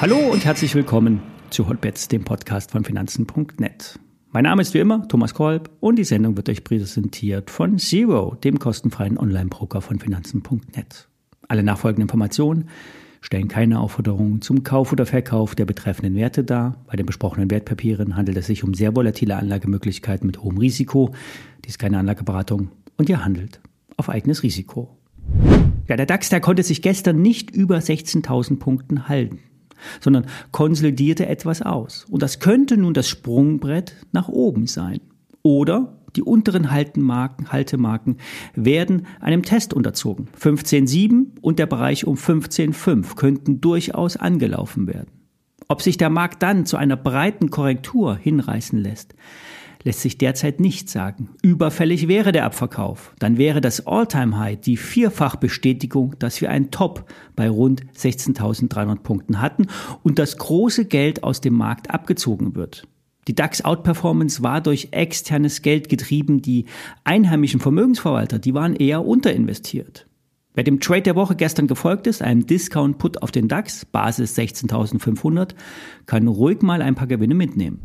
Hallo und herzlich willkommen zu Hotbets, dem Podcast von Finanzen.net. Mein Name ist wie immer Thomas Kolb und die Sendung wird euch präsentiert von Zero, dem kostenfreien Online-Broker von Finanzen.net. Alle nachfolgenden Informationen stellen keine Aufforderungen zum Kauf oder Verkauf der betreffenden Werte dar. Bei den besprochenen Wertpapieren handelt es sich um sehr volatile Anlagemöglichkeiten mit hohem Risiko. Dies ist keine Anlageberatung und ihr handelt auf eigenes Risiko. Ja, der DAX, der konnte sich gestern nicht über 16.000 Punkten halten, sondern konsolidierte etwas aus. Und das könnte nun das Sprungbrett nach oben sein. Oder die unteren Haltemarken, Haltemarken werden einem Test unterzogen. 15,7 und der Bereich um 15,5 könnten durchaus angelaufen werden. Ob sich der Markt dann zu einer breiten Korrektur hinreißen lässt, lässt sich derzeit nicht sagen. Überfällig wäre der Abverkauf. Dann wäre das All-Time-High die Vierfachbestätigung, dass wir einen Top bei rund 16.300 Punkten hatten und das große Geld aus dem Markt abgezogen wird. Die DAX-Outperformance war durch externes Geld getrieben. Die einheimischen Vermögensverwalter, die waren eher unterinvestiert. Wer dem Trade der Woche gestern gefolgt ist, einem Discount-Put auf den DAX, Basis 16.500, kann ruhig mal ein paar Gewinne mitnehmen.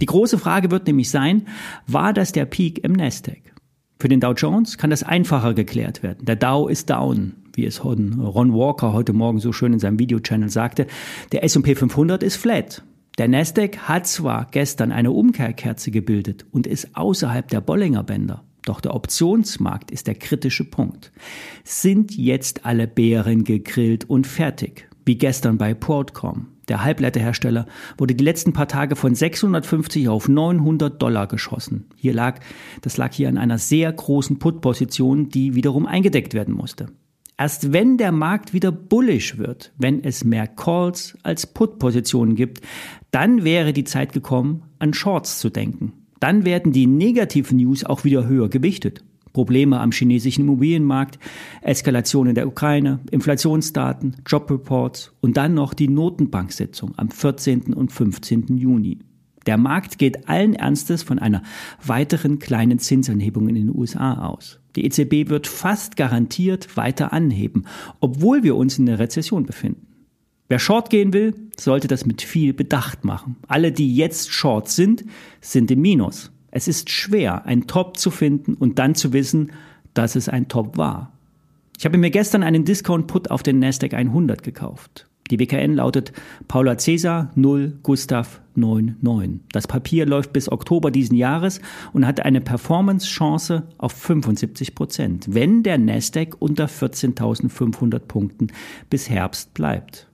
Die große Frage wird nämlich sein, war das der Peak im Nasdaq? Für den Dow Jones kann das einfacher geklärt werden. Der Dow ist down, wie es Ron Walker heute Morgen so schön in seinem Video-Channel sagte. Der S&P 500 ist flat. Der Nasdaq hat zwar gestern eine Umkehrkerze gebildet und ist außerhalb der Bollinger Bänder, doch der Optionsmarkt ist der kritische Punkt. Sind jetzt alle Bären gegrillt und fertig? Wie gestern bei Broadcom. Der Halbleiterhersteller wurde die letzten paar Tage von 650 auf 900 Dollar geschossen. Hier lag, das lag hier an einer sehr großen Put-Position, die wiederum eingedeckt werden musste. Erst wenn der Markt wieder bullish wird, wenn es mehr Calls als Put-Positionen gibt, dann wäre die Zeit gekommen, an Shorts zu denken. Dann werden die negativen News auch wieder höher gewichtet. Probleme am chinesischen Immobilienmarkt, Eskalation in der Ukraine, Inflationsdaten, Jobreports und dann noch die Notenbanksitzung am 14. und 15. Juni. Der Markt geht allen Ernstes von einer weiteren kleinen Zinsanhebung in den USA aus. Die EZB wird fast garantiert weiter anheben, obwohl wir uns in der Rezession befinden. Wer Short gehen will, sollte das mit viel Bedacht machen. Alle, die jetzt Short sind, sind im Minus. Es ist schwer, ein Top zu finden und dann zu wissen, dass es ein Top war. Ich habe mir gestern einen Discount-Put auf den Nasdaq 100 gekauft. Die WKN lautet Paula Cäsar 0 Gustav 99. Das Papier läuft bis Oktober diesen Jahres und hat eine Performance-Chance auf 75 Prozent, wenn der Nasdaq unter 14.500 Punkten bis Herbst bleibt.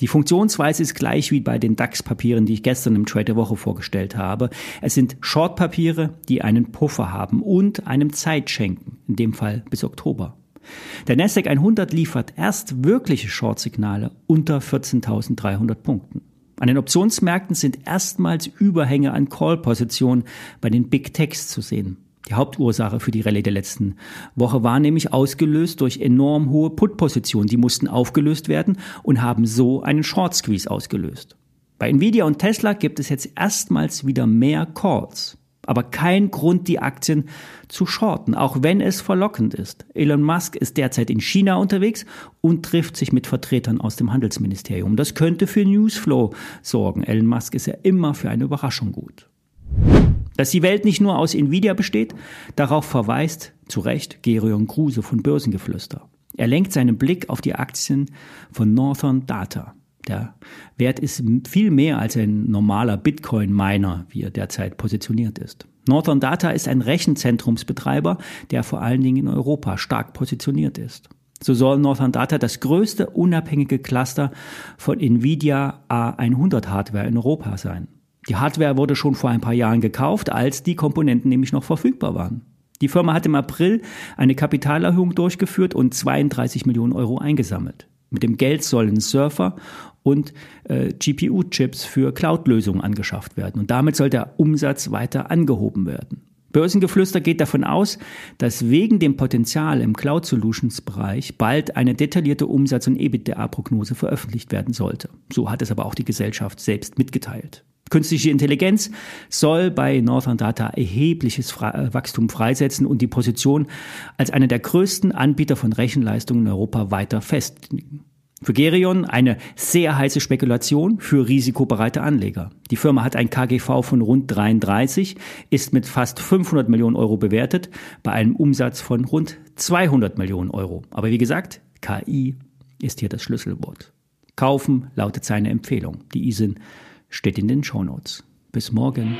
Die Funktionsweise ist gleich wie bei den DAX-Papieren, die ich gestern im Trade der Woche vorgestellt habe. Es sind Short-Papiere, die einen Puffer haben und einem Zeit schenken, in dem Fall bis Oktober. Der Nasdaq 100 liefert erst wirkliche Short-Signale unter 14.300 Punkten. An den Optionsmärkten sind erstmals Überhänge an Call-Positionen bei den Big Techs zu sehen. Die Hauptursache für die Rallye der letzten Woche war nämlich ausgelöst durch enorm hohe Put-Positionen. Die mussten aufgelöst werden und haben so einen Short-Squeeze ausgelöst. Bei Nvidia und Tesla gibt es jetzt erstmals wieder mehr Calls aber kein Grund, die Aktien zu shorten, auch wenn es verlockend ist. Elon Musk ist derzeit in China unterwegs und trifft sich mit Vertretern aus dem Handelsministerium. Das könnte für Newsflow sorgen. Elon Musk ist ja immer für eine Überraschung gut. Dass die Welt nicht nur aus Nvidia besteht, darauf verweist zu Recht Gerion Kruse von Börsengeflüster. Er lenkt seinen Blick auf die Aktien von Northern Data. Der Wert ist viel mehr als ein normaler Bitcoin-Miner, wie er derzeit positioniert ist. Northern Data ist ein Rechenzentrumsbetreiber, der vor allen Dingen in Europa stark positioniert ist. So soll Northern Data das größte unabhängige Cluster von Nvidia A100 Hardware in Europa sein. Die Hardware wurde schon vor ein paar Jahren gekauft, als die Komponenten nämlich noch verfügbar waren. Die Firma hat im April eine Kapitalerhöhung durchgeführt und 32 Millionen Euro eingesammelt. Mit dem Geld sollen Surfer und äh, GPU-Chips für Cloud-Lösungen angeschafft werden. Und damit soll der Umsatz weiter angehoben werden. Börsengeflüster geht davon aus, dass wegen dem Potenzial im Cloud Solutions Bereich bald eine detaillierte Umsatz- und EBITDA-Prognose veröffentlicht werden sollte. So hat es aber auch die Gesellschaft selbst mitgeteilt. Künstliche Intelligenz soll bei Northern Data erhebliches äh, Wachstum freisetzen und die Position als einer der größten Anbieter von Rechenleistungen in Europa weiter festlegen. Für Gerion eine sehr heiße Spekulation für risikobereite Anleger. Die Firma hat ein KGV von rund 33, ist mit fast 500 Millionen Euro bewertet, bei einem Umsatz von rund 200 Millionen Euro. Aber wie gesagt, KI ist hier das Schlüsselwort. Kaufen lautet seine Empfehlung. Die ISIN steht in den Shownotes. Bis morgen.